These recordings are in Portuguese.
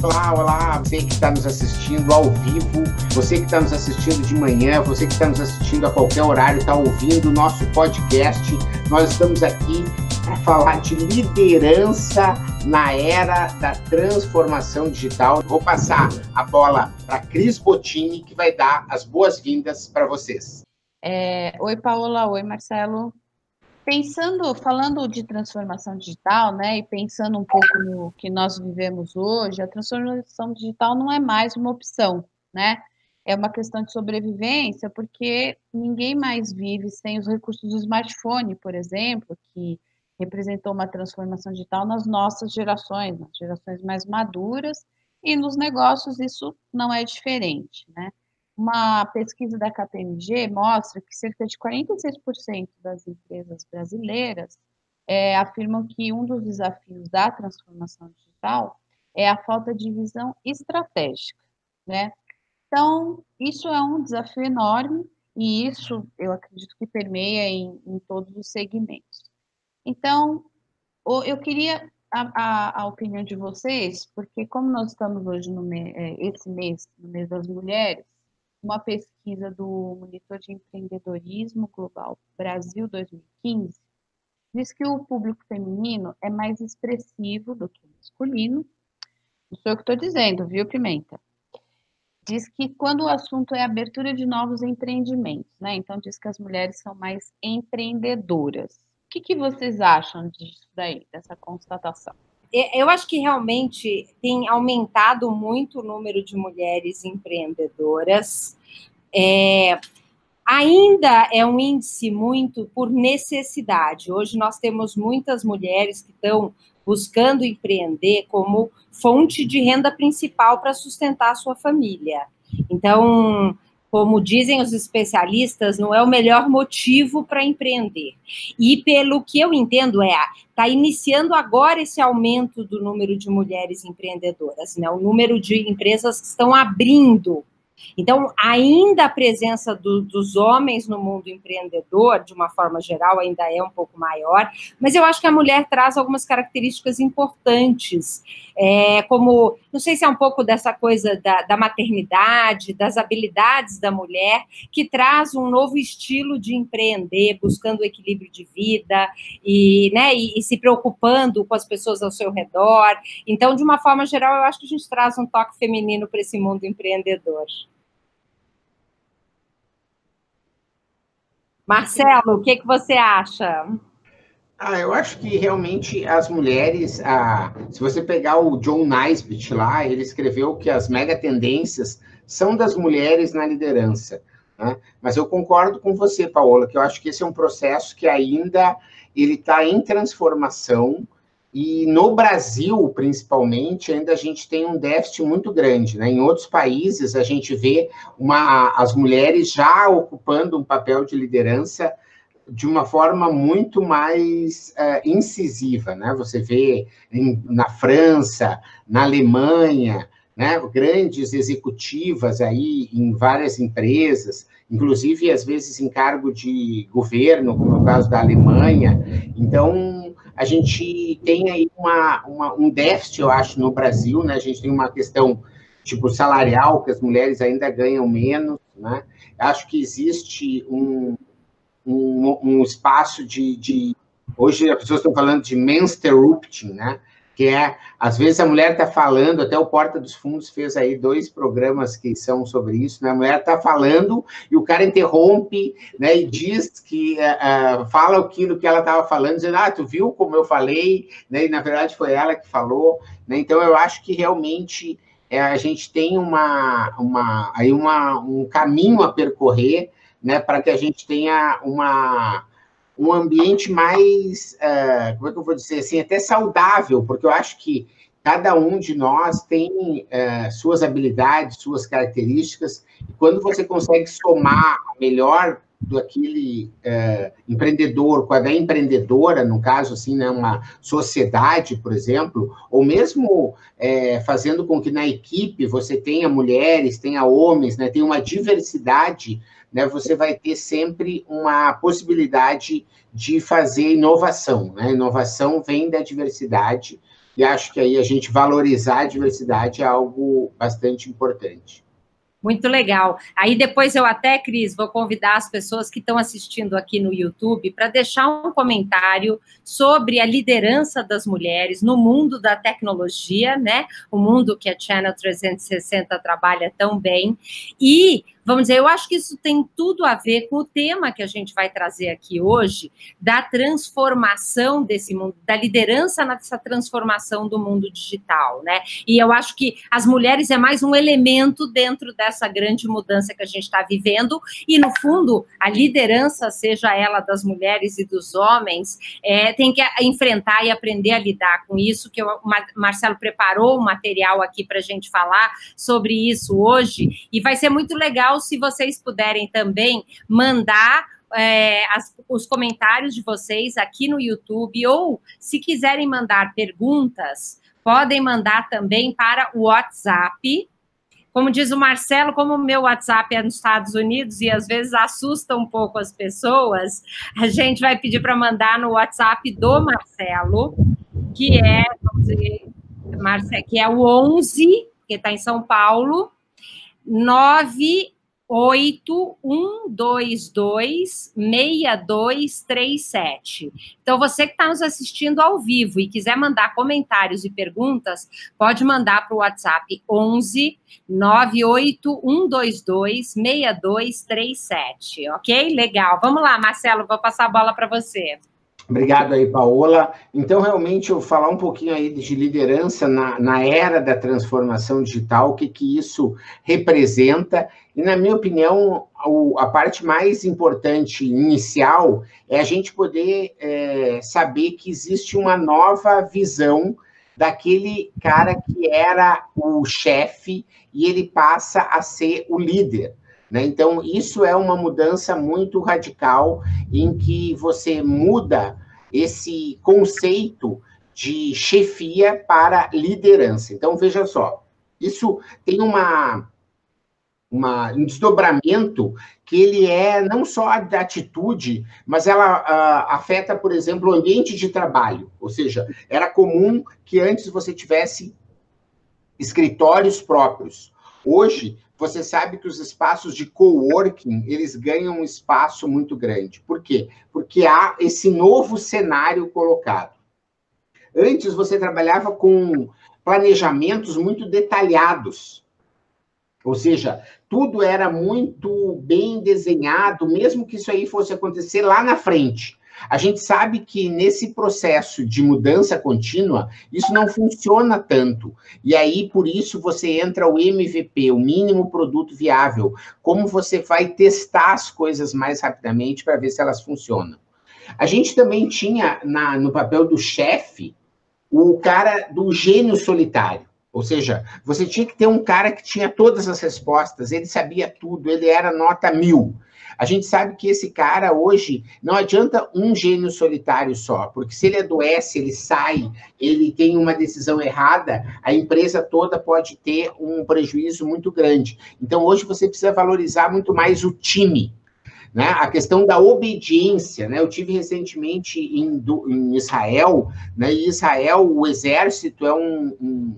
Olá, olá, você que está nos assistindo ao vivo, você que está nos assistindo de manhã, você que está nos assistindo a qualquer horário, está ouvindo o nosso podcast. Nós estamos aqui para falar de liderança na era da transformação digital. Vou passar a bola para Cris Bottini, que vai dar as boas-vindas para vocês. É, oi, Paola. Oi, Marcelo. Pensando, falando de transformação digital, né, e pensando um pouco no que nós vivemos hoje, a transformação digital não é mais uma opção, né? É uma questão de sobrevivência, porque ninguém mais vive sem os recursos do smartphone, por exemplo, que representou uma transformação digital nas nossas gerações, nas gerações mais maduras, e nos negócios isso não é diferente, né? Uma pesquisa da KPMG mostra que cerca de 46% das empresas brasileiras é, afirmam que um dos desafios da transformação digital é a falta de visão estratégica, né? Então, isso é um desafio enorme e isso eu acredito que permeia em, em todos os segmentos. Então, eu queria a, a, a, opinião de vocês, porque como nós estamos hoje no é, esse mês, no mês das mulheres, uma pesquisa do Monitor de Empreendedorismo Global Brasil 2015 diz que o público feminino é mais expressivo do que o masculino. Não sou eu que estou dizendo, viu, Pimenta? Diz que quando o assunto é abertura de novos empreendimentos, né? Então diz que as mulheres são mais empreendedoras. O que, que vocês acham disso daí, dessa constatação? Eu acho que realmente tem aumentado muito o número de mulheres empreendedoras. É, ainda é um índice muito por necessidade. Hoje nós temos muitas mulheres que estão buscando empreender como fonte de renda principal para sustentar a sua família. Então, como dizem os especialistas, não é o melhor motivo para empreender. E pelo que eu entendo é, está iniciando agora esse aumento do número de mulheres empreendedoras, né? O número de empresas que estão abrindo então, ainda a presença do, dos homens no mundo empreendedor, de uma forma geral, ainda é um pouco maior, mas eu acho que a mulher traz algumas características importantes, é, como, não sei se é um pouco dessa coisa da, da, maternidade, das habilidades da mulher, que traz um novo estilo de empreender, buscando equilíbrio de vida e, né, e, e se preocupando com as pessoas ao seu redor. Então, de uma forma geral, eu acho que a gente traz um toque feminino para esse mundo empreendedor. Marcelo, o que, que você acha? Ah, eu acho que realmente as mulheres, ah, se você pegar o John Naisbitt lá, ele escreveu que as mega tendências são das mulheres na liderança. Né? Mas eu concordo com você, Paola, que eu acho que esse é um processo que ainda ele está em transformação, e no Brasil, principalmente, ainda a gente tem um déficit muito grande. Né? Em outros países, a gente vê uma, as mulheres já ocupando um papel de liderança de uma forma muito mais uh, incisiva. Né? Você vê em, na França, na Alemanha, né? grandes executivas aí em várias empresas, inclusive às vezes em cargo de governo, como é o caso da Alemanha. Então, a gente tem aí uma, uma, um déficit, eu acho, no Brasil, né? A gente tem uma questão tipo salarial, que as mulheres ainda ganham menos, né? Acho que existe um, um, um espaço de, de, Hoje as pessoas estão falando de mensterrupting, né? Que é, às vezes a mulher está falando, até o Porta dos Fundos fez aí dois programas que são sobre isso, né? A mulher está falando e o cara interrompe, né? E diz que uh, fala aquilo que ela estava falando, dizendo, ah, tu viu como eu falei, né? E na verdade foi ela que falou, né? Então eu acho que realmente é, a gente tem uma, uma, aí uma, um caminho a percorrer, né? Para que a gente tenha uma um ambiente mais, uh, como é que eu vou dizer assim, até saudável, porque eu acho que cada um de nós tem uh, suas habilidades, suas características, e quando você consegue somar melhor do aquele uh, empreendedor com a da empreendedora, no caso assim, né, uma sociedade, por exemplo, ou mesmo fazendo com que na equipe você tenha mulheres, tenha homens, né, tenha uma diversidade né, você vai ter sempre uma possibilidade de fazer inovação. Né? Inovação vem da diversidade, e acho que aí a gente valorizar a diversidade é algo bastante importante. Muito legal. Aí depois eu até, Cris, vou convidar as pessoas que estão assistindo aqui no YouTube para deixar um comentário sobre a liderança das mulheres no mundo da tecnologia, né? O mundo que a Channel 360 trabalha tão bem. E Vamos dizer, eu acho que isso tem tudo a ver com o tema que a gente vai trazer aqui hoje, da transformação desse mundo, da liderança nessa transformação do mundo digital, né? E eu acho que as mulheres é mais um elemento dentro dessa grande mudança que a gente está vivendo, e no fundo, a liderança, seja ela das mulheres e dos homens, é, tem que enfrentar e aprender a lidar com isso, que o Marcelo preparou um material aqui para a gente falar sobre isso hoje, e vai ser muito legal se vocês puderem também mandar é, as, os comentários de vocês aqui no YouTube, ou se quiserem mandar perguntas, podem mandar também para o WhatsApp. Como diz o Marcelo, como o meu WhatsApp é nos Estados Unidos e às vezes assusta um pouco as pessoas, a gente vai pedir para mandar no WhatsApp do Marcelo, que é, vamos dizer, que é o 11, que está em São Paulo, 9 81226237. Então, você que está nos assistindo ao vivo e quiser mandar comentários e perguntas, pode mandar para o WhatsApp 11 981226237, ok? Legal. Vamos lá, Marcelo, vou passar a bola para você. Obrigado aí, Paola. Então, realmente, eu falar um pouquinho aí de liderança na, na era da transformação digital, o que, que isso representa. E, na minha opinião, a parte mais importante inicial é a gente poder é, saber que existe uma nova visão daquele cara que era o chefe e ele passa a ser o líder. Né? Então, isso é uma mudança muito radical em que você muda esse conceito de chefia para liderança. Então, veja só, isso tem uma, uma, um desdobramento que ele é não só da atitude, mas ela uh, afeta, por exemplo, o ambiente de trabalho. Ou seja, era comum que antes você tivesse escritórios próprios. Hoje, você sabe que os espaços de coworking, eles ganham um espaço muito grande. Por quê? Porque há esse novo cenário colocado. Antes você trabalhava com planejamentos muito detalhados. Ou seja, tudo era muito bem desenhado, mesmo que isso aí fosse acontecer lá na frente. A gente sabe que nesse processo de mudança contínua, isso não funciona tanto. E aí, por isso, você entra o MVP, o mínimo produto viável. Como você vai testar as coisas mais rapidamente para ver se elas funcionam. A gente também tinha na, no papel do chefe o cara do gênio solitário. Ou seja, você tinha que ter um cara que tinha todas as respostas, ele sabia tudo, ele era nota mil. A gente sabe que esse cara hoje não adianta um gênio solitário só, porque se ele adoece, ele sai, ele tem uma decisão errada, a empresa toda pode ter um prejuízo muito grande. Então hoje você precisa valorizar muito mais o time. Né? A questão da obediência, né? Eu tive recentemente em, em Israel, né? E Israel, o exército é um, um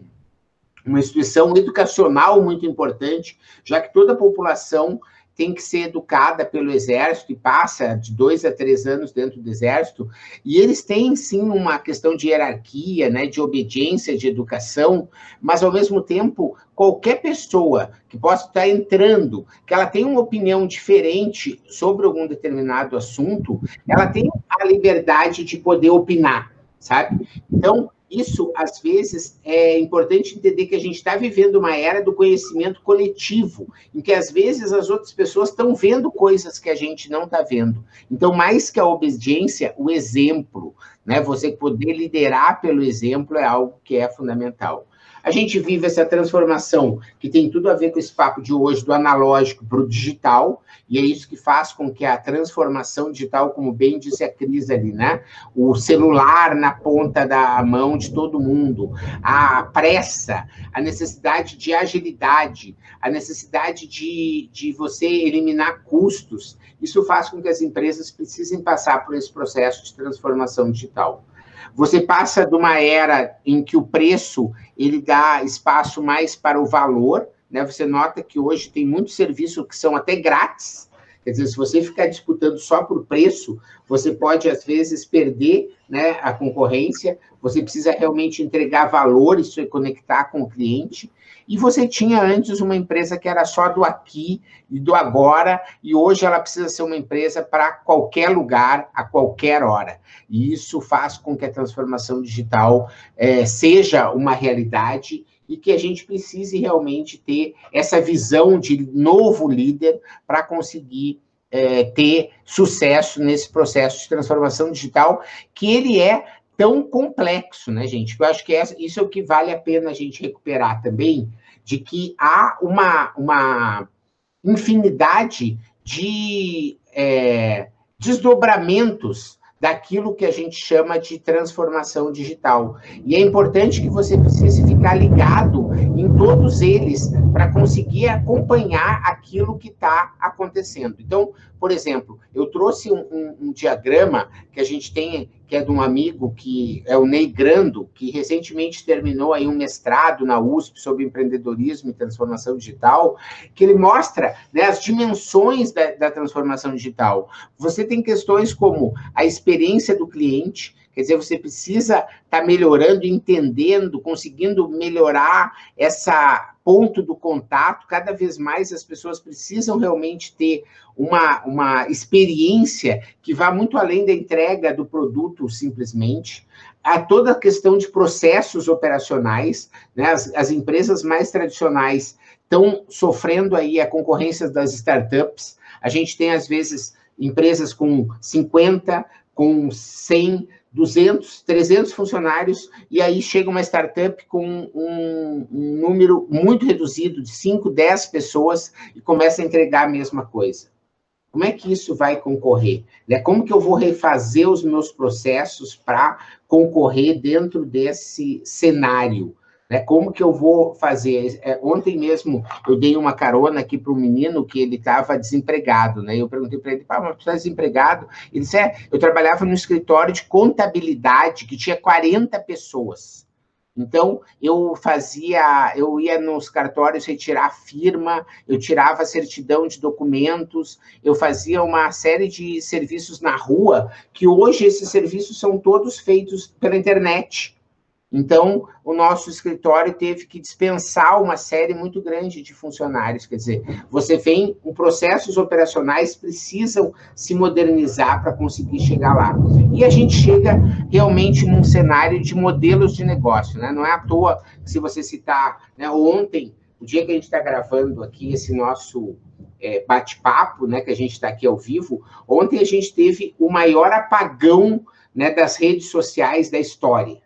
uma instituição educacional muito importante, já que toda a população tem que ser educada pelo Exército e passa de dois a três anos dentro do Exército, e eles têm sim uma questão de hierarquia, né, de obediência, de educação, mas ao mesmo tempo, qualquer pessoa que possa estar entrando, que ela tem uma opinião diferente sobre algum determinado assunto, ela tem a liberdade de poder opinar, sabe? Então, isso, às vezes, é importante entender que a gente está vivendo uma era do conhecimento coletivo, em que, às vezes, as outras pessoas estão vendo coisas que a gente não está vendo. Então, mais que a obediência, o exemplo, né? Você poder liderar pelo exemplo é algo que é fundamental. A gente vive essa transformação que tem tudo a ver com esse papo de hoje, do analógico para o digital, e é isso que faz com que a transformação digital, como bem disse a Cris ali, né? O celular na ponta da mão de todo mundo, a pressa, a necessidade de agilidade, a necessidade de, de você eliminar custos, isso faz com que as empresas precisem passar por esse processo de transformação digital. Você passa de uma era em que o preço ele dá espaço mais para o valor, né? Você nota que hoje tem muitos serviços que são até grátis. Quer dizer, se você ficar disputando só por preço, você pode, às vezes, perder né, a concorrência. Você precisa realmente entregar valor e se conectar com o cliente. E você tinha antes uma empresa que era só do aqui e do agora, e hoje ela precisa ser uma empresa para qualquer lugar, a qualquer hora. E isso faz com que a transformação digital é, seja uma realidade e que a gente precise realmente ter essa visão de novo líder para conseguir é, ter sucesso nesse processo de transformação digital, que ele é tão complexo, né, gente? Eu acho que isso é o que vale a pena a gente recuperar também, de que há uma, uma infinidade de é, desdobramentos daquilo que a gente chama de transformação digital. E é importante que você precise ficar ligado em todos eles para conseguir acompanhar aquilo que está acontecendo. Então, por exemplo, eu trouxe um, um, um, diagrama que a gente tem, que é de um amigo que é o Ney Grando, que recentemente terminou aí um mestrado na USP sobre empreendedorismo e transformação digital, que ele mostra né, as dimensões da, da transformação digital. Você tem questões como a experiência do cliente, Quer dizer, você precisa estar tá melhorando, entendendo, conseguindo melhorar essa ponto do contato. Cada vez mais as pessoas precisam realmente ter uma, uma experiência que vá muito além da entrega do produto simplesmente. Há toda a questão de processos operacionais, né? as, as empresas mais tradicionais estão sofrendo aí a concorrência das startups. A gente tem, às vezes, empresas com 50, com 100, 200, 300 funcionários, e aí chega uma startup com um, um, número muito reduzido, de 5, 10 pessoas, e começa a entregar a mesma coisa. Como é que isso vai concorrer? Né? Como que eu vou refazer os meus processos para concorrer dentro desse cenário? Né? Como que eu vou fazer? É, ontem mesmo eu dei uma carona aqui para um menino que ele estava desempregado, né? Eu perguntei para ele, pá, mas você está desempregado? Ele disse, é, eu trabalhava no escritório de contabilidade que tinha 40 pessoas. Então, eu fazia, eu ia nos cartórios retirar firma, eu tirava certidão de documentos, eu fazia uma série de serviços na rua, que hoje esses serviços são todos feitos pela internet. Então, o nosso escritório teve que dispensar uma série muito grande de funcionários. Quer dizer, você vem, os processos operacionais precisam se modernizar para conseguir chegar lá. E a gente chega realmente num cenário de modelos de negócio, né? Não é à toa se você citar, né, ontem, o dia que a gente está gravando aqui esse nosso é, bate-papo, né, que a gente está aqui ao vivo, ontem a gente teve o maior apagão né, das redes sociais da história.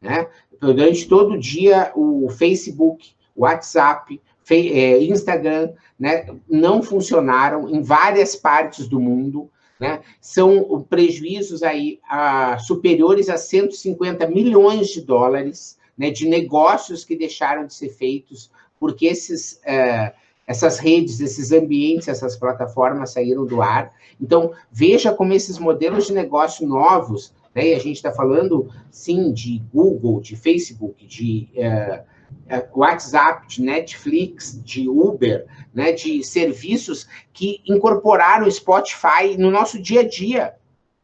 Né? Durante todo dia, o Facebook, o WhatsApp, é, Instagram, né, não funcionaram em várias partes do mundo. Né? São prejuízos aí a, superiores a 150 milhões de dólares né, de negócios que deixaram de ser feitos porque esses, é, essas redes, esses ambientes, essas plataformas saíram do ar. Então, veja como esses modelos de negócio novos né? E a gente está falando, sim, de Google, de Facebook, de uh, uh, WhatsApp, de Netflix, de Uber, né? de serviços que incorporaram o Spotify no nosso dia a dia.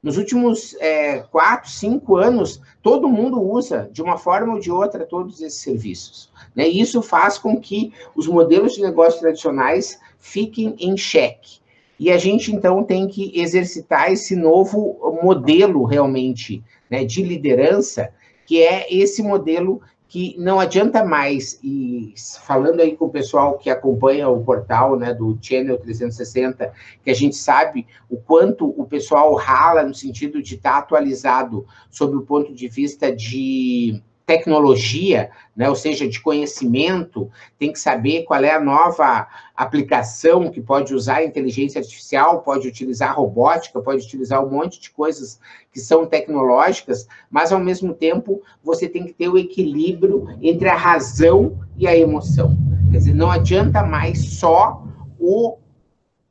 Nos últimos é, quatro, cinco anos, todo mundo usa, de uma forma ou de outra, todos esses serviços. Né? Isso faz com que os modelos de negócio tradicionais fiquem em xeque. E a gente, então, tem que exercitar esse novo modelo, realmente, né, de liderança, que é esse modelo que não adianta mais, e falando aí com o pessoal que acompanha o portal né, do Channel 360, que a gente sabe o quanto o pessoal rala no sentido de estar tá atualizado sob o ponto de vista de tecnologia, né, ou seja, de conhecimento, tem que saber qual é a nova aplicação que pode usar inteligência artificial, pode utilizar robótica, pode utilizar um monte de coisas que são tecnológicas, mas ao mesmo tempo você tem que ter o equilíbrio entre a razão e a emoção. Quer dizer, não adianta mais só o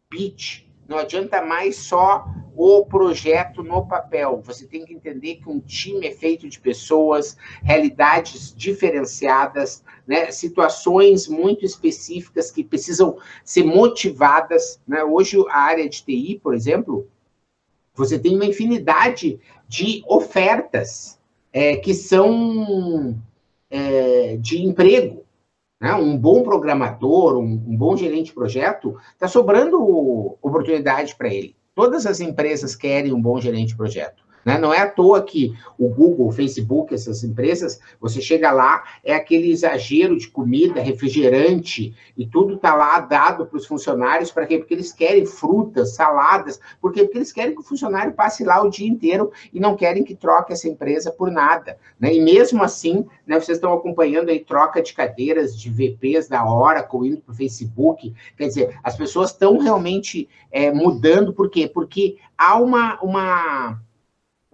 pitch, não adianta mais só o projeto no papel. Você tem que entender que um time é feito de pessoas, realidades diferenciadas, né, situações muito específicas que precisam ser motivadas. Né? Hoje, a área de TI, por exemplo, você tem uma infinidade de ofertas é, que são é, de emprego. Né? Um bom programador, um, um bom gerente de projeto, está sobrando oportunidade para ele. Todas as empresas querem um bom gerente de projeto. Né? Não é à toa que o Google, o Facebook, essas empresas, você chega lá, é aquele exagero de comida, refrigerante, e tudo está lá dado para os funcionários, para quê? Porque eles querem frutas, saladas, por quê? Porque eles querem que o funcionário passe lá o dia inteiro e não querem que troque essa empresa por nada. Né? E mesmo assim, né, vocês estão acompanhando aí troca de cadeiras de VPs da Oracle indo para o Facebook, quer dizer, as pessoas estão realmente é, mudando, por quê? Porque há uma, uma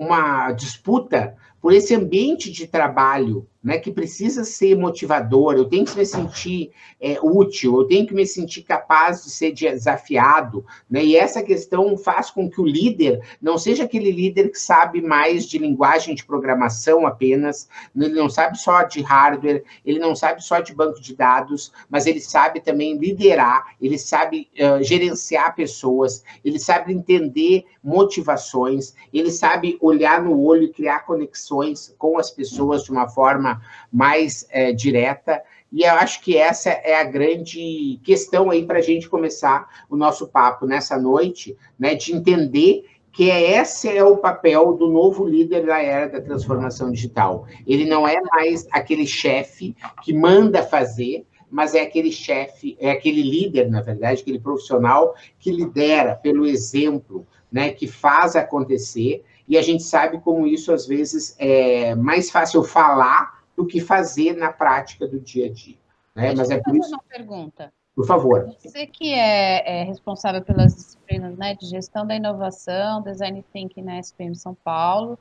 uma disputa por esse ambiente de trabalho né, que precisa ser motivador, eu tenho que me sentir é, útil, eu tenho que me sentir capaz de ser desafiado, né, e essa questão faz com que o líder não seja aquele líder que sabe mais de linguagem de programação apenas, ele não sabe só de hardware, ele não sabe só de banco de dados, mas ele sabe também liderar, ele sabe uh, gerenciar pessoas, ele sabe entender motivações, ele sabe olhar no olho e criar conexões com as pessoas de uma forma mais é, direta. E eu acho que essa é a grande questão aí para a gente começar o nosso papo nessa noite, né? De entender que esse é o papel do novo líder da era da transformação digital. Ele não é mais aquele chefe que manda fazer, mas é aquele chefe, é aquele líder, na verdade, aquele profissional que lidera pelo exemplo, né, que faz acontecer. E a gente sabe como isso às vezes é mais fácil falar do que fazer na prática do dia a dia. Né? Mas é por isso. Uma pergunta. Por favor. Você que é, é, responsável pelas disciplinas né, de gestão da inovação, design thinking na SPM São Paulo,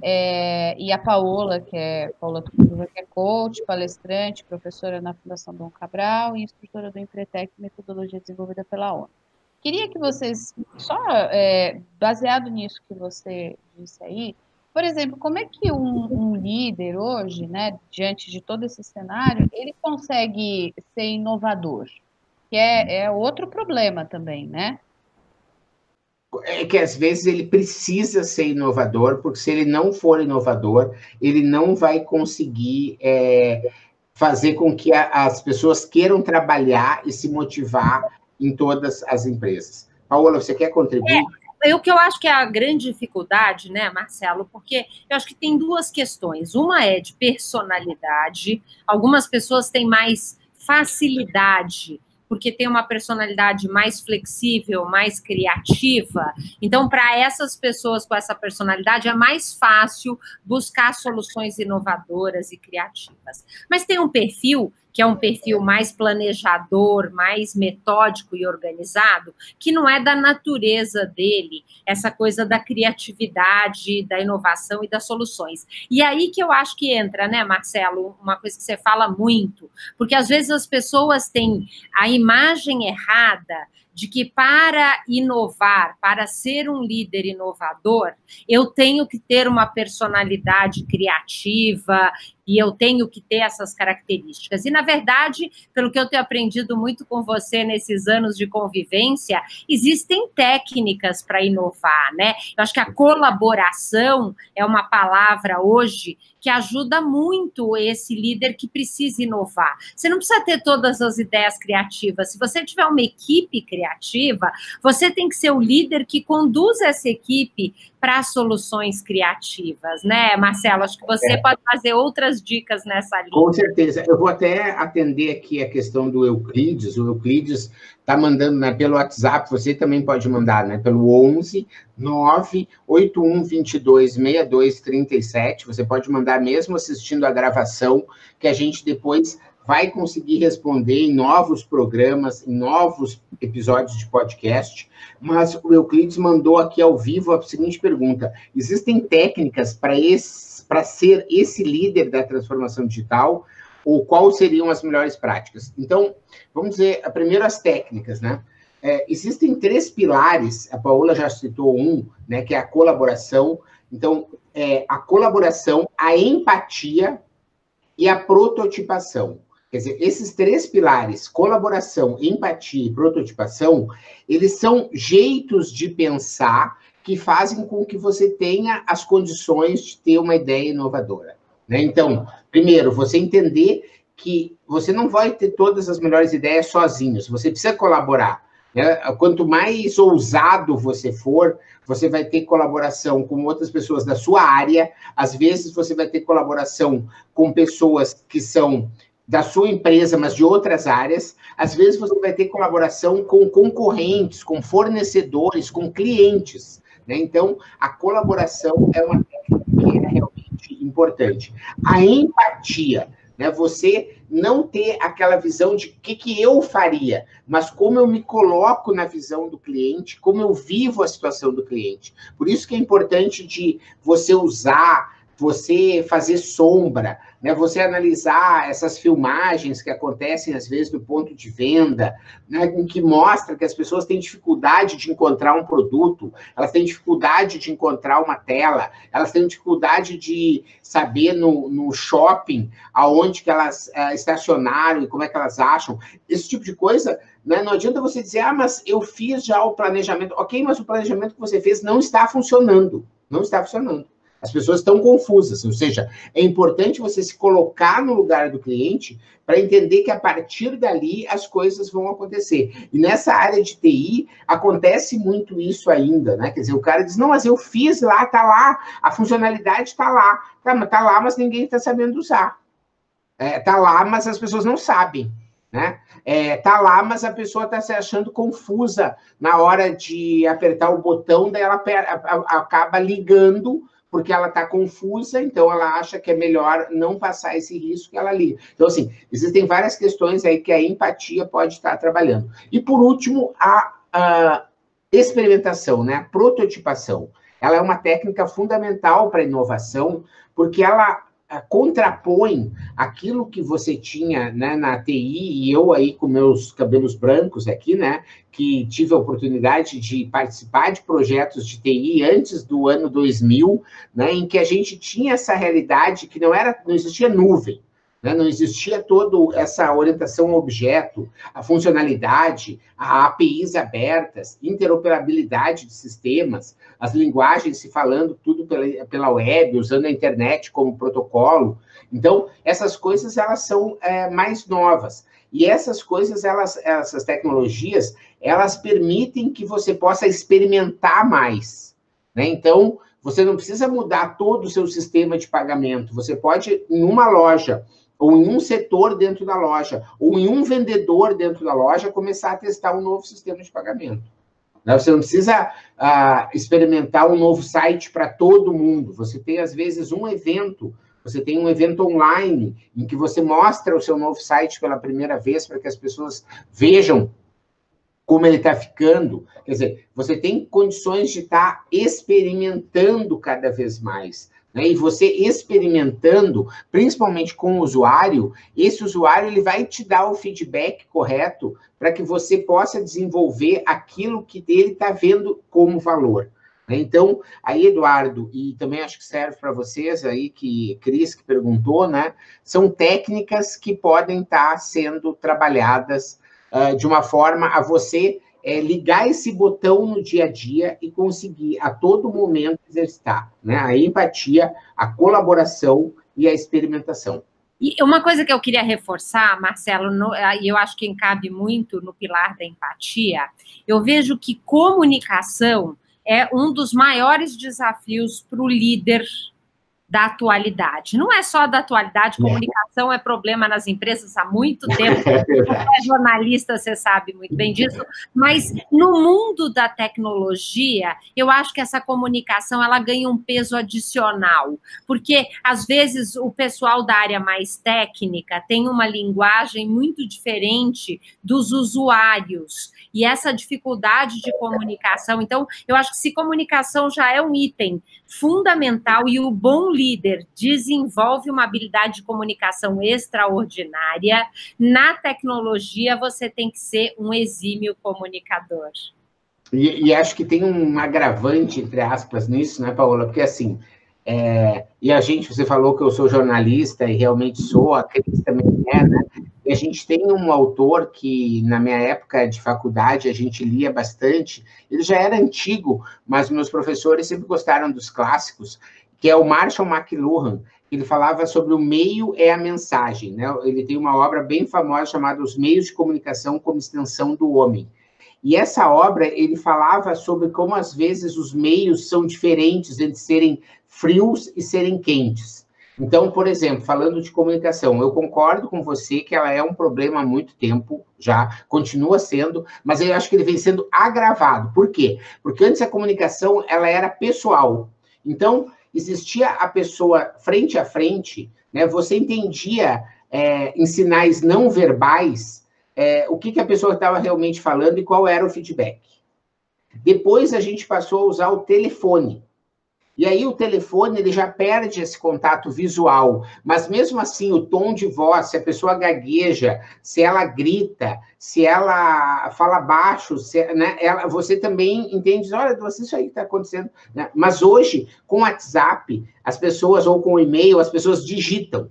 é, e a Paola, que é Paola que é coach, palestrante, professora na Fundação Dom Cabral e instrutora do Empretec, metodologia desenvolvida pela ONU. Queria que vocês, só é, baseado nisso que você disse aí, por exemplo, como é que um, um, líder hoje, né, diante de todo esse cenário, ele consegue ser inovador? Que é, é outro problema também, né? É que às vezes ele precisa ser inovador, porque se ele não for inovador, ele não vai conseguir é, fazer com que a, as pessoas queiram trabalhar e se motivar em todas as empresas. Paola, você quer contribuir? O que eu acho que é a grande dificuldade, né, Marcelo, porque eu acho que tem duas questões. Uma é de personalidade. Algumas pessoas têm mais facilidade porque tem uma personalidade mais flexível, mais criativa. Então, para essas pessoas com essa personalidade, é mais fácil buscar soluções inovadoras e criativas. Mas tem um perfil que é um perfil mais planejador, mais metódico e organizado, que não é da natureza dele, essa coisa da criatividade, da inovação e das soluções. E aí que eu acho que entra, né, Marcelo, uma coisa que você fala muito, porque às vezes as pessoas têm a imagem errada de que para inovar, para ser um líder inovador, eu tenho que ter uma personalidade criativa e eu tenho que ter essas características. E, na verdade, pelo que eu tenho aprendido muito com você nesses anos de convivência, existem técnicas para inovar, né? Eu acho que a colaboração é uma palavra hoje que ajuda muito esse líder que precisa inovar. Você não precisa ter todas as ideias criativas. Se você tiver uma equipe criativa, você tem que ser o líder que conduz essa equipe para soluções criativas, né, Marcelo? Acho que você é. pode fazer outras dicas nessa linha. Com certeza. Eu vou até atender aqui a questão do Euclides. O Euclides está mandando né, pelo WhatsApp, você também pode mandar né, pelo 11 981 22 62 37. Você pode mandar mesmo assistindo a gravação, que a gente depois vai conseguir responder em novos programas, em novos episódios de podcast. Mas o Euclides mandou aqui ao vivo a seguinte pergunta: existem técnicas para para ser esse líder da transformação digital? Ou quais seriam as melhores práticas? Então, vamos dizer, primeiro as técnicas, né? é, existem três pilares, a Paola já citou um, né, que é a colaboração. Então, é, a colaboração, a empatia e a prototipação. Quer dizer, esses três pilares, colaboração, empatia e prototipação, eles são jeitos de pensar que fazem com que você tenha as condições de ter uma ideia inovadora. Né? Então, primeiro, você entender que você não vai ter todas as melhores ideias sozinho, você precisa colaborar. Né? Quanto mais ousado você for, você vai ter colaboração com outras pessoas da sua área, às vezes você vai ter colaboração com pessoas que são da sua empresa, mas de outras áreas. Às vezes você vai ter colaboração com concorrentes, com fornecedores, com clientes. Né? Então, a colaboração é uma técnica que é realmente importante. A empatia né? Você não ter aquela visão de o que, que eu faria, mas como eu me coloco na visão do cliente, como eu vivo a situação do cliente. Por isso que é importante de você usar você fazer sombra, né? Você analisar essas filmagens que acontecem às vezes do ponto de venda, né? que mostra que as pessoas têm dificuldade de encontrar um produto, elas têm dificuldade de encontrar uma tela, elas têm dificuldade de saber no, no shopping aonde que elas uh, estacionaram e como é que elas acham. Esse tipo de coisa, né? Não adianta você dizer, ah, mas eu fiz já o planejamento. Ok, mas o planejamento que você fez não está funcionando. Não está funcionando. As pessoas estão confusas, ou seja, é importante você se colocar no lugar do cliente para entender que a partir dali as coisas vão acontecer. E nessa área de TI acontece muito isso ainda, né? Quer dizer, o cara diz: não, mas eu fiz lá, tá lá, a funcionalidade está lá, tá, tá lá, mas ninguém está sabendo usar. É, tá lá, mas as pessoas não sabem. Né? É, tá lá, mas a pessoa está se achando confusa na hora de apertar o botão, daí ela acaba ligando porque ela está confusa, então ela acha que é melhor não passar esse risco que ela liga. Então, assim, existem várias questões aí que a empatia pode estar trabalhando. E, por último, a, a experimentação, né? a prototipação. Ela é uma técnica fundamental para a inovação, porque ela contrapõe aquilo que você tinha né, na TI, e eu aí com meus cabelos brancos aqui, né, que tive a oportunidade de participar de projetos de TI antes do ano 2000, né, em que a gente tinha essa realidade que não era, não existia nuvem, né? Não existia toda essa orientação ao objeto, a funcionalidade, a APIs abertas, interoperabilidade de sistemas, as linguagens se falando tudo pela, pela web, usando a internet como protocolo. Então, essas coisas elas são é, mais novas. E essas coisas, elas, essas tecnologias, elas permitem que você possa experimentar mais. Né? Então, você não precisa mudar todo o seu sistema de pagamento. Você pode, em uma loja, ou em um setor dentro da loja, ou em um vendedor dentro da loja, começar a testar um novo sistema de pagamento. Né? Você não precisa uh, experimentar um novo site para todo mundo. Você tem, às vezes, um evento, você tem um evento online em que você mostra o seu novo site pela primeira vez para que as pessoas vejam como ele está ficando. Quer dizer, você tem condições de estar tá experimentando cada vez mais. Né? E você experimentando, principalmente com o usuário, esse usuário ele vai te dar o feedback correto para que você possa desenvolver aquilo que ele está vendo como valor. Né? Então, aí, Eduardo, e também acho que serve para vocês aí, que Cris que perguntou, né? São técnicas que podem estar tá sendo trabalhadas uh, de uma forma a você é, ligar esse botão no dia a dia e conseguir a todo momento exercitar né? a empatia, a colaboração e a experimentação. E uma coisa que eu queria reforçar, Marcelo, e eu acho que cabe muito no pilar da empatia, eu vejo que comunicação é um dos maiores desafios para o líder da atualidade. Não é só da atualidade, é. comunicação é problema nas empresas há muito tempo. Você é jornalista, você sabe muito bem disso. Mas no mundo da tecnologia, eu acho que essa comunicação ela ganha um peso adicional, porque às vezes o pessoal da área mais técnica tem uma linguagem muito diferente dos usuários e essa dificuldade de comunicação. Então, eu acho que se comunicação já é um item fundamental e o bom líder desenvolve uma habilidade de comunicação extraordinária, na tecnologia você tem que ser um exímio comunicador. E, e acho que tem um agravante, entre aspas, nisso, né, Paola? Porque assim, é, e a gente, você falou que eu sou jornalista e realmente sou, a Cris também é, né? E a gente tem um autor que, na minha época de faculdade, a gente lia bastante. Ele já era antigo, mas meus professores sempre gostaram dos clássicos, que é o Marshall McLuhan. Ele falava sobre o meio é a mensagem, né? Ele tem uma obra bem famosa chamada Os Meios de Comunicação como Extensão do Homem. E essa obra, ele falava sobre como, às vezes, os meios são diferentes entre serem frios e serem quentes. Então, por exemplo, falando de comunicação, eu concordo com você que ela é um problema há muito tempo, já continua sendo, mas eu acho que ele vem sendo agravado. Por quê? Porque antes a comunicação ela era pessoal. Então, existia a pessoa frente a frente, né? Você entendia é, em sinais não verbais é, o que, que a pessoa estava realmente falando e qual era o feedback. Depois a gente passou a usar o telefone. E aí o telefone ele já perde esse contato visual, mas mesmo assim o tom de voz, se a pessoa gagueja, se ela grita, se ela fala baixo, se, né, ela, você também entende, olha, isso aí está acontecendo. Né? Mas hoje, com o WhatsApp, as pessoas, ou com o e-mail, as pessoas digitam.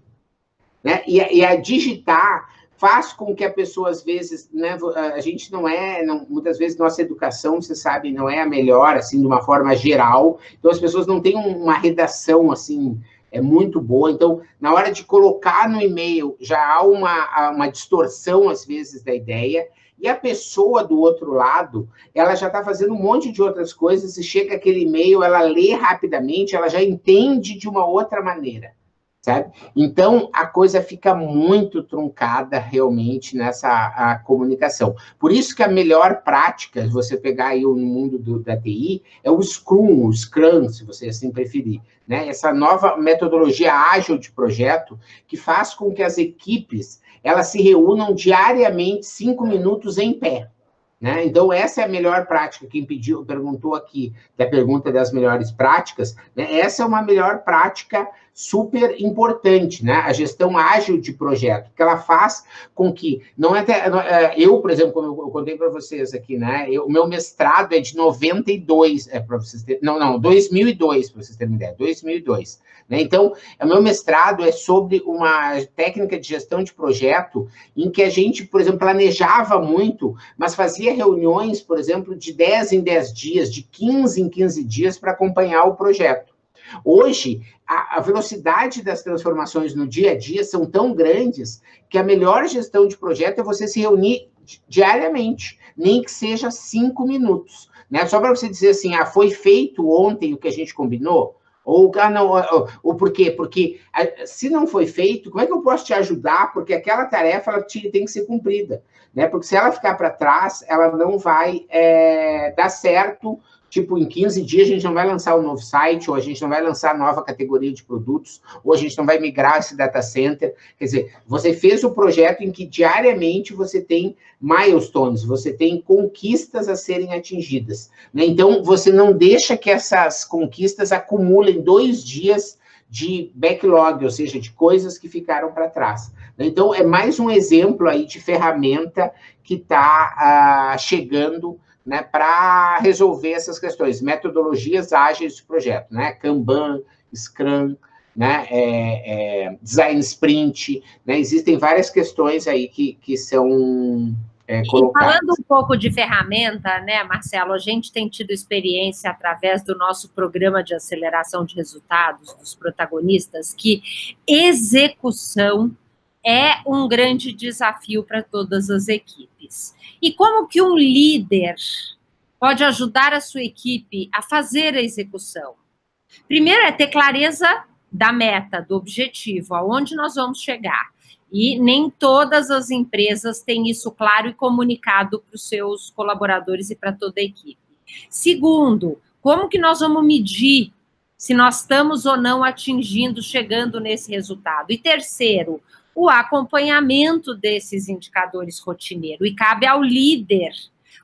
Né? E, e a digitar faz com que a pessoa, às vezes, né, a gente não é, não, muitas vezes nossa educação, você sabe, não é a melhor, assim, de uma forma geral, então as pessoas não têm uma redação, assim, é muito boa, então, na hora de colocar no e-mail, já há uma, uma distorção, às vezes, da ideia, e a pessoa do outro lado, ela já está fazendo um monte de outras coisas, e chega aquele e-mail, ela lê rapidamente, ela já entende de uma outra maneira sabe? Então, a coisa fica muito truncada realmente nessa comunicação. Por isso que a melhor prática, se você pegar aí o mundo do, da TI, é o Scrum, o Scrum, se você assim preferir. Né? Essa nova metodologia ágil de projeto que faz com que as equipes elas se reúnam diariamente cinco minutos em pé. Né? Então, essa é a melhor prática. Quem pediu, perguntou aqui da pergunta das melhores práticas, né? essa é uma melhor prática super importante, né? A gestão ágil de projeto, que ela faz com que não é, é eu, por exemplo, como eu contei para vocês aqui, né? O meu mestrado é de 92, é para vocês terem, não, não, 2002, para vocês terem uma ideia, 2002. Né? Então, o meu mestrado é sobre uma técnica de gestão de projeto em que a gente, por exemplo, planejava muito, mas fazia reuniões, por exemplo, de 10 em 10 dias, de 15 em 15 dias para acompanhar o projeto. Hoje, a, a, velocidade das transformações no dia a dia são tão grandes que a melhor gestão de projeto é você se reunir diariamente, nem que seja cinco minutos. Né? Só para você dizer assim, ah, foi feito ontem o que a gente combinou? Ou, ah, não, ou, ou por quê? Porque se não foi feito, como é que eu posso te ajudar? Porque aquela tarefa ela tem que ser cumprida, né? Porque se ela ficar para trás, ela não vai é, dar certo tipo, em 15 dias a gente não vai lançar um novo site, ou a gente não vai lançar nova categoria de produtos, ou a gente não vai migrar esse data center. Quer dizer, você fez o projeto em que diariamente você tem milestones, você tem conquistas a serem atingidas. Né? Então, você não deixa que essas conquistas acumulem dois dias de backlog, ou seja, de coisas que ficaram para trás. Então, é mais um exemplo aí de ferramenta que está uh, chegando né, para resolver essas questões, metodologias ágeis de projeto, né, Kanban, Scrum, né, é, é, Design Sprint, né, existem várias questões aí que, que são é, colocadas. E falando um pouco de ferramenta, né, Marcelo, a gente tem tido experiência através do nosso programa de aceleração de resultados dos protagonistas que execução é um grande desafio para todas as equipes. E como que um líder pode ajudar a sua equipe a fazer a execução? Primeiro é ter clareza da meta, do objetivo, aonde nós vamos chegar. E nem todas as empresas têm isso claro e comunicado para os seus colaboradores e para toda a equipe. Segundo, como que nós vamos medir se nós estamos ou não atingindo, chegando nesse resultado? E terceiro, o acompanhamento desses indicadores rotineiro e cabe ao líder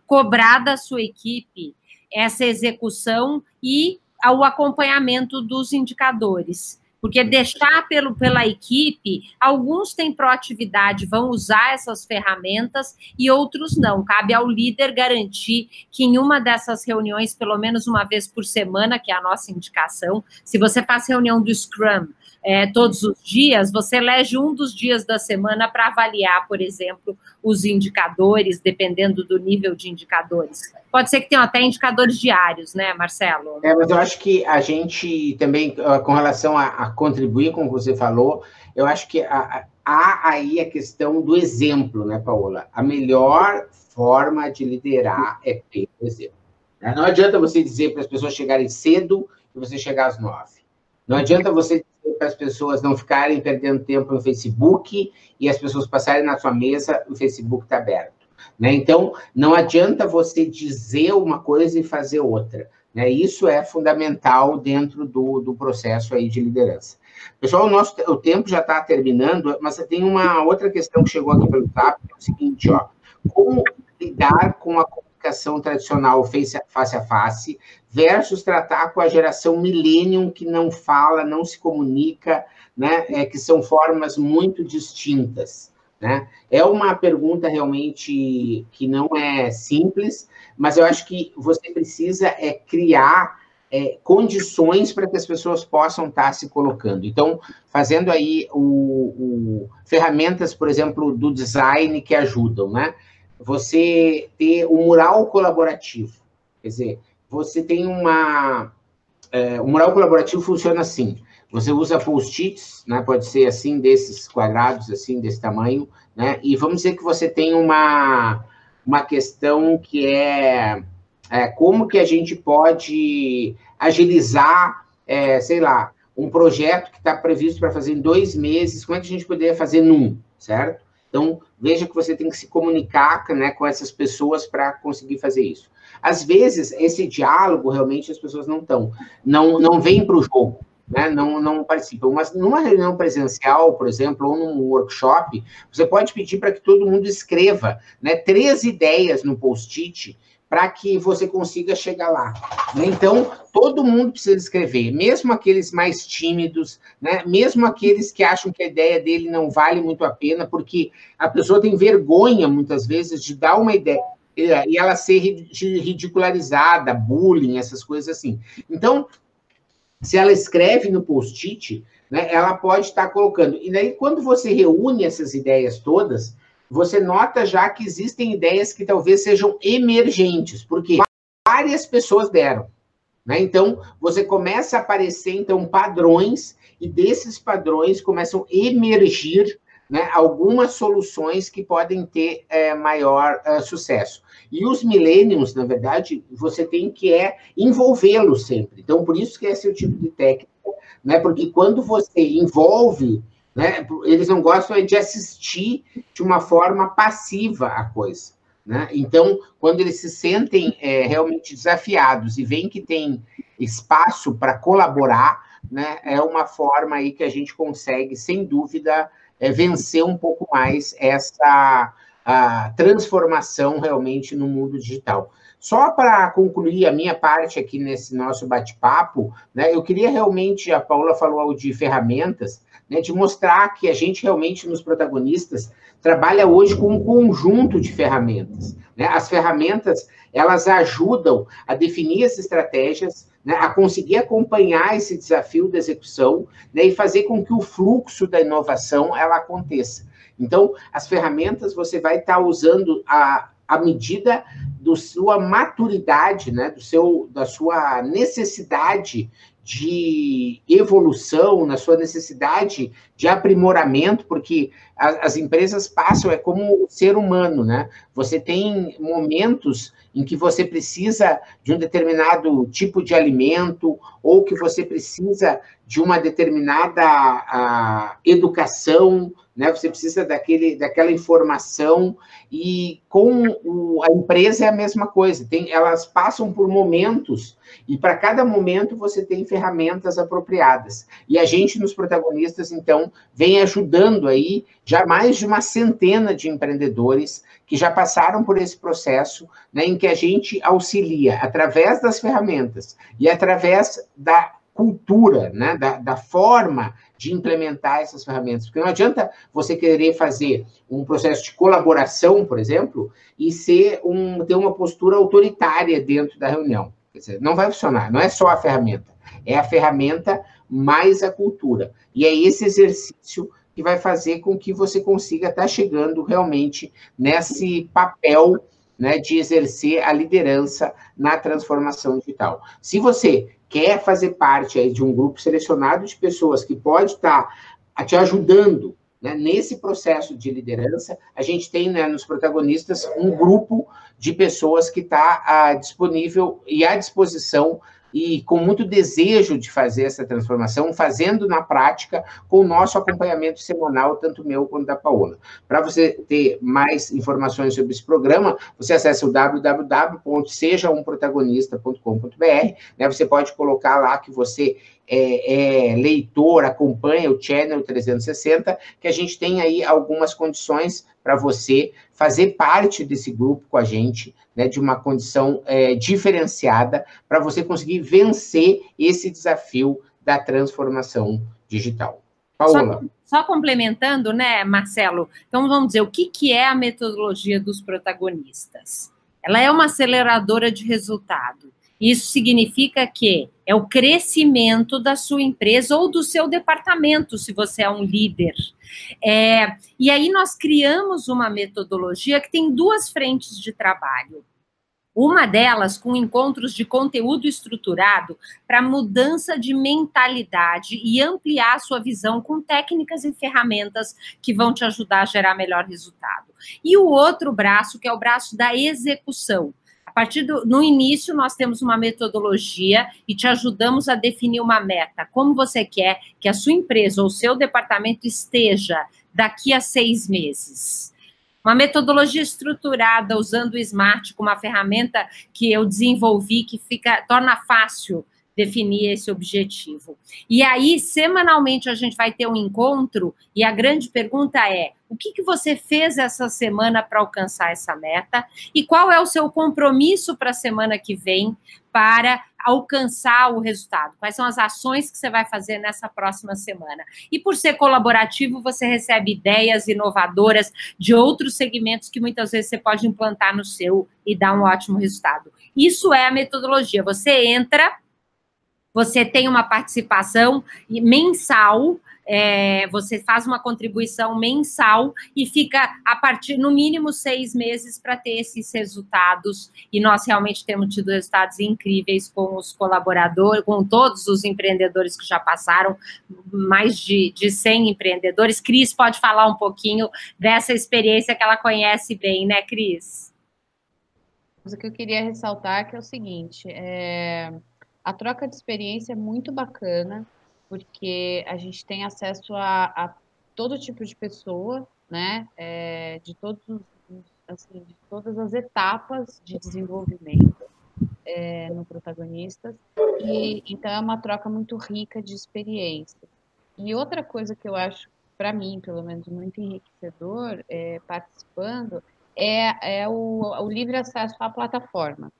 cobrar da sua equipe essa execução e ao acompanhamento dos indicadores. Porque deixar pelo, pela equipe, alguns têm proatividade, vão usar essas ferramentas e outros não. Cabe ao líder garantir que em uma dessas reuniões, pelo menos uma vez por semana, que é a nossa indicação, se você faz reunião do Scrum é, todos os dias, você elege um dos dias da semana para avaliar, por exemplo, os indicadores, dependendo do nível de indicadores. Pode ser que tenham até indicadores diários, né, Marcelo? É, mas eu acho que a gente também, ah, com relação a, a contribuir com o que você falou, eu acho que há aí a questão do exemplo, né, Paola? A melhor forma de liderar é pelo exemplo. Né? Não adianta você dizer para as pessoas chegarem cedo e você chegar às nove. Não adianta você para as pessoas não ficarem perdendo tempo no Facebook e as pessoas passarem na sua mesa, o Facebook está aberto. Né? Então, não adianta você dizer uma coisa e fazer outra. Né? Isso é fundamental dentro do, do processo aí de liderança. Pessoal, o, nosso, o tempo já está terminando, mas tem uma outra questão que chegou aqui pelo TAP, é o seguinte, ó, como lidar com a comunicação tradicional face a, face a face versus tratar com a geração millennium que não fala, não se comunica, né? É, que são formas muito distintas. Né? É uma pergunta realmente que não é simples, mas eu acho que você precisa é criar é, condições para que as pessoas possam estar se colocando. Então, fazendo aí o, o, ferramentas, por exemplo, do design que ajudam, né? Você ter o mural colaborativo, quer dizer, você tem uma. É, o mural colaborativo funciona assim. Você usa post-its, né? Pode ser assim, desses quadrados, assim, desse tamanho, né? E vamos dizer que você tem uma, uma questão que é, é como que a gente pode agilizar, é, sei lá, um projeto que está previsto para fazer em dois meses, como é que a gente poderia fazer num, certo? Então, veja que você tem que se comunicar né, com essas pessoas para conseguir fazer isso. Às vezes, esse diálogo, realmente, as pessoas não estão, não, não vêm para o jogo, né, não, não participam. Mas numa reunião presencial, por exemplo, ou num workshop, você pode pedir para que todo mundo escreva né, três ideias no post-it para que você consiga chegar lá. Né? Então, todo mundo precisa escrever, mesmo aqueles mais tímidos, né? mesmo aqueles que acham que a ideia dele não vale muito a pena, porque a pessoa tem vergonha, muitas vezes, de dar uma ideia e ela ser ridicularizada, bullying, essas coisas assim. Então, se ela escreve no post-it, né, ela pode estar colocando. E daí, quando você reúne essas ideias todas, você nota já que existem ideias que talvez sejam emergentes, porque várias pessoas deram. Né? Então, você começa a aparecer, então, padrões, e desses padrões começam a emergir né, algumas soluções que podem ter é, maior uh, sucesso. E os millennials, na verdade, você tem que é envolvê-los sempre. Então, por isso que esse é o tipo de técnica, né? Porque quando você envolve, né, eles não gostam de assistir de uma forma passiva a coisa. Né? Então, quando eles se sentem é, realmente desafiados e veem que tem espaço para colaborar, né, é uma forma aí que a gente consegue, sem dúvida, é, vencer um pouco mais essa transformação realmente no mundo digital. Só para concluir a minha parte aqui nesse nosso bate-papo, né, eu queria realmente, a Paula falou de ferramentas, né, de mostrar que a gente realmente, nos protagonistas, trabalha hoje com um conjunto de ferramentas. Né? As ferramentas, elas ajudam a definir as estratégias, né, a conseguir acompanhar esse desafio da execução né, e fazer com que o fluxo da inovação ela aconteça. Então, as ferramentas você vai estar tá usando a, a medida da sua maturidade, né, do seu, da sua necessidade de evolução, na sua necessidade de aprimoramento, porque a, as empresas passam, é como o ser humano, né? Você tem momentos em que você precisa de um determinado tipo de alimento, ou que você precisa de uma determinada a, educação, né? Você precisa daquele, daquela informação e com o, a empresa é a mesma coisa. Tem, elas passam por momentos e para cada momento você tem ferramentas apropriadas. E a gente nos protagonistas então vem ajudando aí já mais de uma centena de empreendedores que já passaram por esse processo, né, em que a gente auxilia através das ferramentas e através da cultura, né, da, da forma de implementar essas ferramentas. Porque não adianta você querer fazer um processo de colaboração, por exemplo, e ser um, ter uma postura autoritária dentro da reunião. Quer dizer, não vai funcionar, não é só a ferramenta, é a ferramenta mais a cultura. E é esse exercício que vai fazer com que você consiga estar chegando realmente nesse papel né, de exercer a liderança na transformação digital. Se você quer fazer parte aí de um grupo selecionado de pessoas que pode estar te ajudando né, nesse processo de liderança, a gente tem né, nos protagonistas um grupo de pessoas que está ah, disponível e à disposição e com muito desejo de fazer essa transformação, fazendo na prática com o nosso acompanhamento semanal, tanto meu quanto da Paola. Para você ter mais informações sobre esse programa, você acessa o www.sejaumprotagonista.com.br, né? Você pode colocar lá que você é, é, leitor, acompanha o Channel 360, que a gente tem aí algumas condições para você fazer parte desse grupo com a gente, né, de uma condição é, diferenciada, para você conseguir vencer esse desafio da transformação digital. Paola. Só, só, complementando, né, Marcelo? Então, vamos dizer, o que, que é a metodologia dos protagonistas? Ela é uma aceleradora de resultado. Isso significa que é o crescimento da sua empresa ou do seu departamento, se você é um líder. É, e aí nós criamos uma metodologia que tem duas frentes de trabalho. Uma delas com encontros de conteúdo estruturado para mudança de mentalidade e ampliar a sua visão com técnicas e ferramentas que vão te ajudar a gerar melhor resultado. E o outro braço, que é o braço da execução partir do no início nós temos uma metodologia e te ajudamos a definir uma meta. Como você quer que a sua empresa ou seu departamento esteja daqui a seis meses? Uma metodologia estruturada usando o Smart como uma ferramenta que eu desenvolvi que fica torna fácil definir esse objetivo. E aí, semanalmente, a gente vai ter um encontro, e a grande pergunta é: o que, que você fez essa semana para alcançar essa meta? E qual é o seu compromisso para a semana que vem para alcançar o resultado? Quais são as ações que você vai fazer nessa próxima semana? E por ser colaborativo, você recebe ideias inovadoras de outros segmentos que muitas vezes você pode implantar no seu e dar um ótimo resultado. Isso é a metodologia. Você entra você tem uma participação mensal, é, você faz uma contribuição mensal e fica a partir, no mínimo, seis meses para ter esses resultados. E nós realmente temos tido resultados incríveis com os colaboradores, com todos os empreendedores que já passaram, mais de, de 100 empreendedores. Cris pode falar um pouquinho dessa experiência que ela conhece bem, né, Cris? O que eu queria ressaltar que é o seguinte, é a troca de experiência é muito bacana, porque a gente tem acesso a, a todo tipo de pessoa, né? É, de todos assim, de todas as etapas de desenvolvimento é, no protagonista. E então é uma troca muito rica de experiência. E outra coisa que eu acho, para mim, pelo menos, muito enriquecedor é, participando é, é o, o livre acesso à plataforma.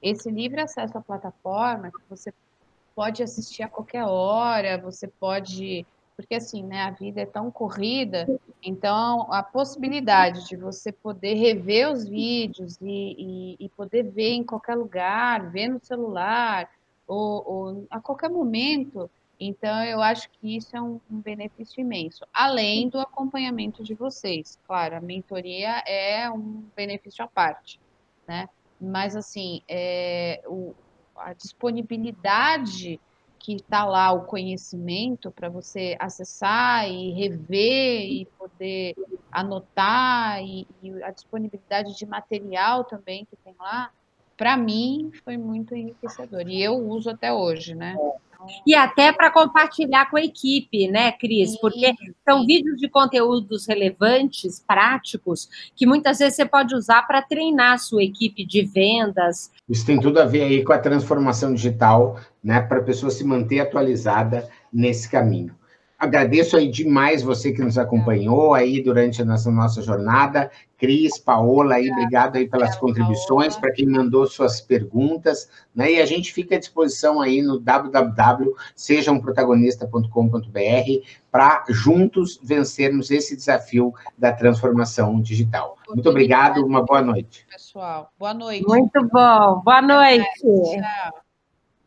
Esse livre acesso à plataforma, que você pode assistir a qualquer hora, você pode. Porque assim, né, a vida é tão corrida, então a possibilidade de você poder rever os vídeos e, e, e poder ver em qualquer lugar, ver no celular, ou, ou, a qualquer momento, então eu acho que isso é um, um benefício imenso, além do acompanhamento de vocês. Claro, a mentoria é um benefício à parte, né? mas assim, é, o, a disponibilidade que está lá o conhecimento para você acessar e rever e poder anotar e, e, a disponibilidade de material também que tem lá, para mim foi muito enriquecedor e eu uso até hoje, né? E até para compartilhar com a equipe, né, Cris? Porque são vídeos de conteúdos relevantes, práticos, que muitas vezes você pode usar para treinar a sua equipe de vendas. Isso tem tudo a ver aí com a transformação digital, né, para a pessoa se manter atualizada nesse caminho. Agradeço aí demais você que nos acompanhou aí durante a nossa, nossa jornada. Cris, Paola, aí, obrigado aí pelas contribuições, para quem mandou suas perguntas, né? E a gente fica à disposição aí no www.sejamprotagonista.com.br para juntos vencermos esse desafio da transformação digital. Muito obrigado, uma boa noite. Pessoal, boa noite. Muito bom, boa noite. Tchau.